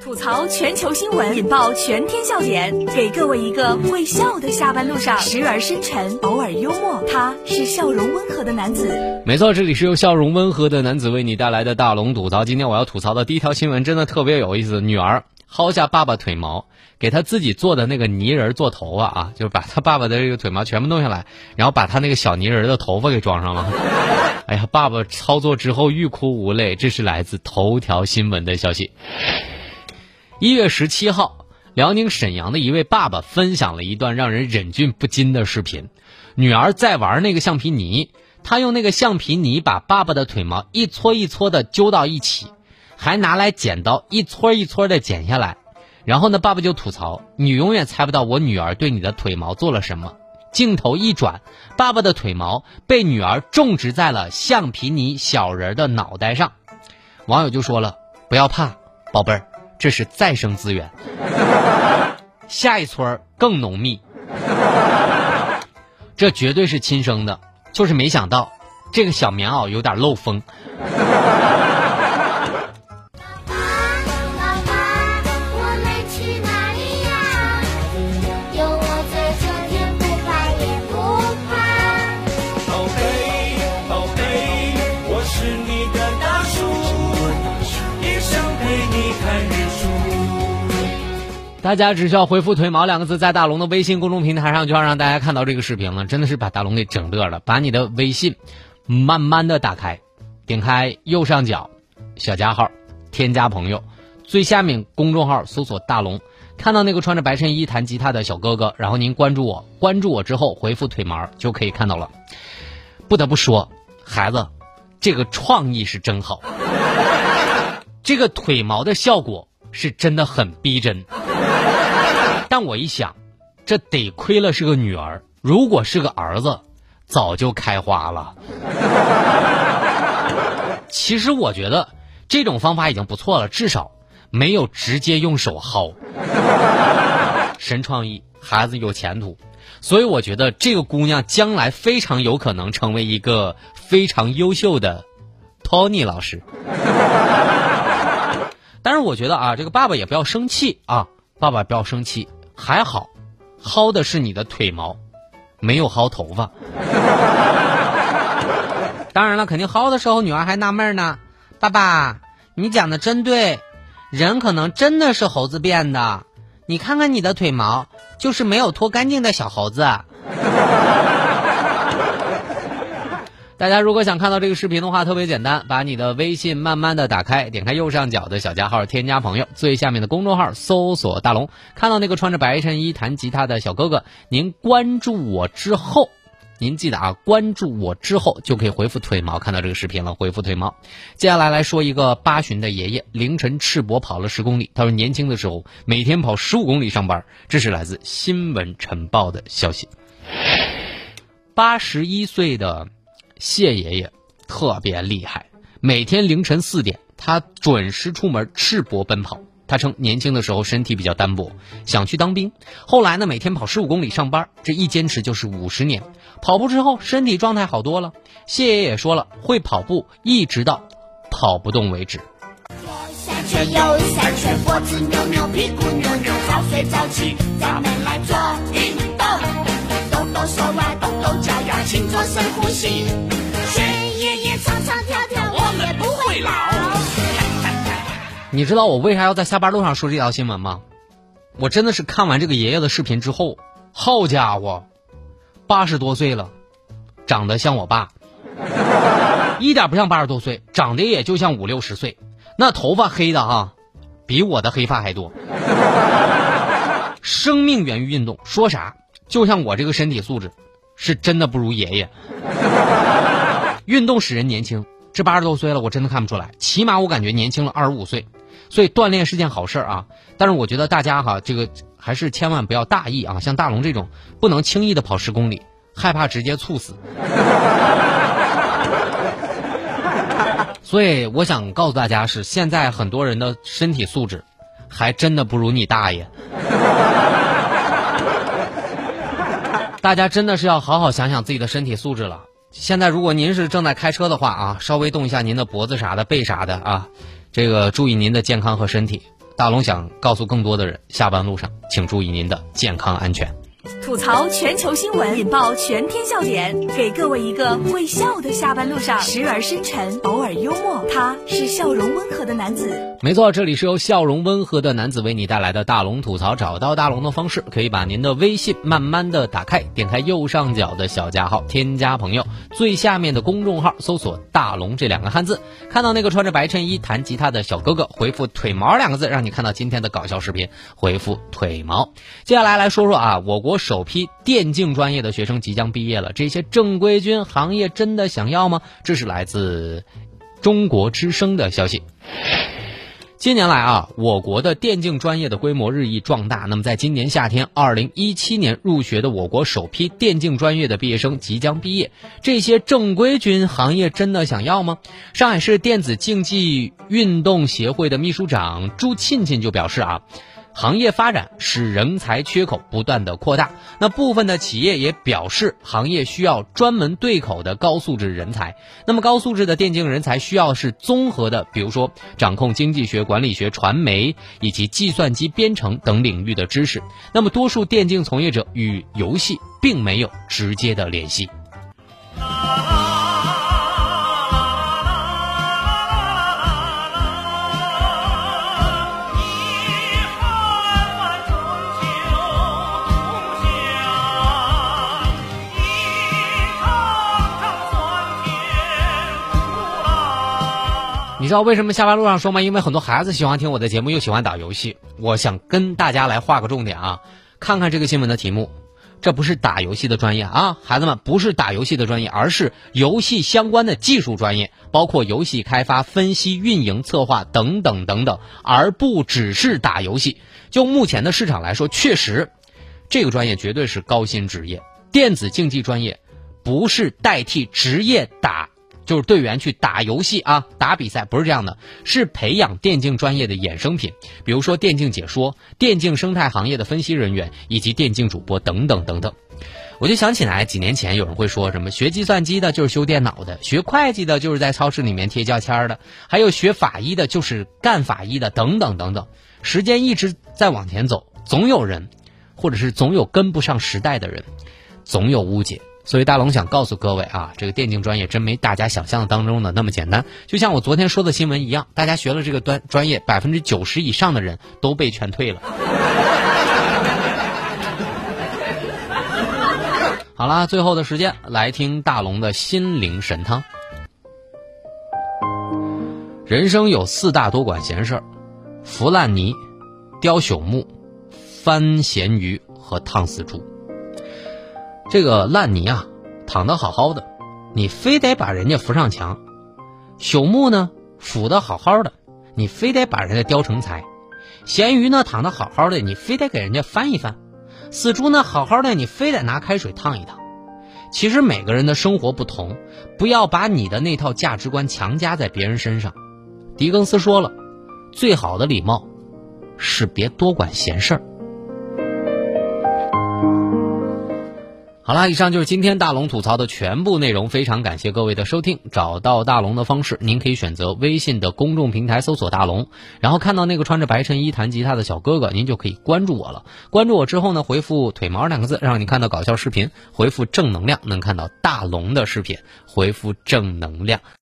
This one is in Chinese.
吐槽全球新闻，引爆全天笑点，给各位一个会笑的下班路上，时而深沉，偶尔幽默，他是笑容温和的男子。没错，这里是由笑容温和的男子为你带来的大龙吐槽。今天我要吐槽的第一条新闻真的特别有意思，女儿薅下爸爸腿毛，给他自己做的那个泥人做头发啊，就是把他爸爸的这个腿毛全部弄下来，然后把他那个小泥人的头发给装上了。哎呀，爸爸操作之后欲哭无泪，这是来自头条新闻的消息。一月十七号，辽宁沈阳的一位爸爸分享了一段让人忍俊不禁的视频。女儿在玩那个橡皮泥，他用那个橡皮泥把爸爸的腿毛一撮一撮的揪到一起，还拿来剪刀一撮一撮的剪下来。然后呢，爸爸就吐槽：“你永远猜不到我女儿对你的腿毛做了什么。”镜头一转，爸爸的腿毛被女儿种植在了橡皮泥小人的脑袋上。网友就说了：“不要怕，宝贝儿。”这是再生资源，下一撮更浓密，这绝对是亲生的，就是没想到这个小棉袄有点漏风。大家只需要回复“腿毛”两个字，在大龙的微信公众平台上，就要让大家看到这个视频了。真的是把大龙给整乐了。把你的微信慢慢的打开，点开右上角小加号，添加朋友，最下面公众号搜索“大龙”，看到那个穿着白衬衣弹吉他的小哥哥，然后您关注我，关注我之后回复“腿毛”就可以看到了。不得不说，孩子，这个创意是真好，这个腿毛的效果是真的很逼真。但我一想，这得亏了是个女儿，如果是个儿子，早就开花了。其实我觉得这种方法已经不错了，至少没有直接用手薅。神创意，孩子有前途，所以我觉得这个姑娘将来非常有可能成为一个非常优秀的 Tony 老师。但是我觉得啊，这个爸爸也不要生气啊，爸爸不要生气。还好，薅的是你的腿毛，没有薅头发。当然了，肯定薅的时候，女儿还纳闷呢。爸爸，你讲的真对，人可能真的是猴子变的。你看看你的腿毛，就是没有脱干净的小猴子。大家如果想看到这个视频的话，特别简单，把你的微信慢慢的打开，点开右上角的小加号，添加朋友，最下面的公众号搜索大龙，看到那个穿着白衬衣弹吉他的小哥哥，您关注我之后，您记得啊，关注我之后就可以回复腿毛看到这个视频了，回复腿毛。接下来来说一个八旬的爷爷，凌晨赤膊跑了十公里，他说年轻的时候每天跑十五公里上班，这是来自新闻晨报的消息。八十一岁的。谢爷爷特别厉害，每天凌晨四点，他准时出门赤膊奔跑。他称年轻的时候身体比较单薄，想去当兵。后来呢，每天跑十五公里上班，这一坚持就是五十年。跑步之后，身体状态好多了。谢爷爷说了，会跑步一直到跑不动为止。左三圈，右三圈，脖子扭扭，屁股扭扭，早睡早起，咱们来做运动，动动手腕，深呼吸，爷爷也唱唱跳跳，我们不会老。你知道我为啥要在下班路上说这条新闻吗？我真的是看完这个爷爷的视频之后，好家伙，八十多岁了，长得像我爸，一点不像八十多岁，长得也就像五六十岁，那头发黑的哈，比我的黑发还多。生命源于运动，说啥？就像我这个身体素质，是真的不如爷爷。运动使人年轻，这八十多岁了，我真的看不出来，起码我感觉年轻了二十五岁。所以锻炼是件好事啊，但是我觉得大家哈，这个还是千万不要大意啊。像大龙这种，不能轻易的跑十公里，害怕直接猝死。所以我想告诉大家是，现在很多人的身体素质，还真的不如你大爷。大家真的是要好好想想自己的身体素质了。现在如果您是正在开车的话啊，稍微动一下您的脖子啥的、背啥的啊。这个注意您的健康和身体，大龙想告诉更多的人，下班路上请注意您的健康安全。吐槽全球新闻，引爆全天笑点，给各位一个会笑的下班路上，时而深沉，偶尔幽默，他是笑容温和的男子。没错，这里是由笑容温和的男子为你带来的大龙吐槽。找到大龙的方式，可以把您的微信慢慢的打开，点开右上角的小加号，添加朋友，最下面的公众号搜索“大龙”这两个汉字，看到那个穿着白衬衣弹吉他的小哥哥，回复“腿毛”两个字，让你看到今天的搞笑视频。回复“腿毛”。接下来来说说啊，我国首首批电竞专业的学生即将毕业了，这些正规军行业真的想要吗？这是来自中国之声的消息。近年来啊，我国的电竞专业的规模日益壮大。那么，在今年夏天，二零一七年入学的我国首批电竞专业的毕业生即将毕业。这些正规军行业真的想要吗？上海市电子竞技运动协会的秘书长朱沁沁就表示啊。行业发展使人才缺口不断的扩大，那部分的企业也表示，行业需要专门对口的高素质人才。那么高素质的电竞人才需要是综合的，比如说掌控经济学、管理学、传媒以及计算机编程等领域的知识。那么多数电竞从业者与游戏并没有直接的联系。你知道为什么下班路上说吗？因为很多孩子喜欢听我的节目，又喜欢打游戏。我想跟大家来画个重点啊，看看这个新闻的题目，这不是打游戏的专业啊，孩子们不是打游戏的专业，而是游戏相关的技术专业，包括游戏开发、分析、运营、策划等等等等，而不只是打游戏。就目前的市场来说，确实，这个专业绝对是高薪职业。电子竞技专业不是代替职业打。就是队员去打游戏啊，打比赛不是这样的，是培养电竞专业的衍生品，比如说电竞解说、电竞生态行业的分析人员以及电竞主播等等等等。我就想起来，几年前有人会说什么学计算机的就是修电脑的，学会计的就是在超市里面贴标签的，还有学法医的就是干法医的等等等等。时间一直在往前走，总有人，或者是总有跟不上时代的人，总有误解。所以大龙想告诉各位啊，这个电竞专业真没大家想象当中的那么简单。就像我昨天说的新闻一样，大家学了这个专专业，百分之九十以上的人都被劝退了。好啦，最后的时间来听大龙的心灵神汤。人生有四大多管闲事儿：扶烂泥、雕朽木、翻咸鱼和烫死猪。这个烂泥啊，躺得好好的，你非得把人家扶上墙；朽木呢，腐得好好的，你非得把人家雕成材；咸鱼呢，躺得好好的，你非得给人家翻一翻；死猪呢，好好的，你非得拿开水烫一烫。其实每个人的生活不同，不要把你的那套价值观强加在别人身上。狄更斯说了，最好的礼貌是别多管闲事儿。好了，以上就是今天大龙吐槽的全部内容。非常感谢各位的收听。找到大龙的方式，您可以选择微信的公众平台搜索“大龙”，然后看到那个穿着白衬衣弹吉他的小哥哥，您就可以关注我了。关注我之后呢，回复“腿毛”两个字，让你看到搞笑视频；回复“正能量”，能看到大龙的视频；回复“正能量”。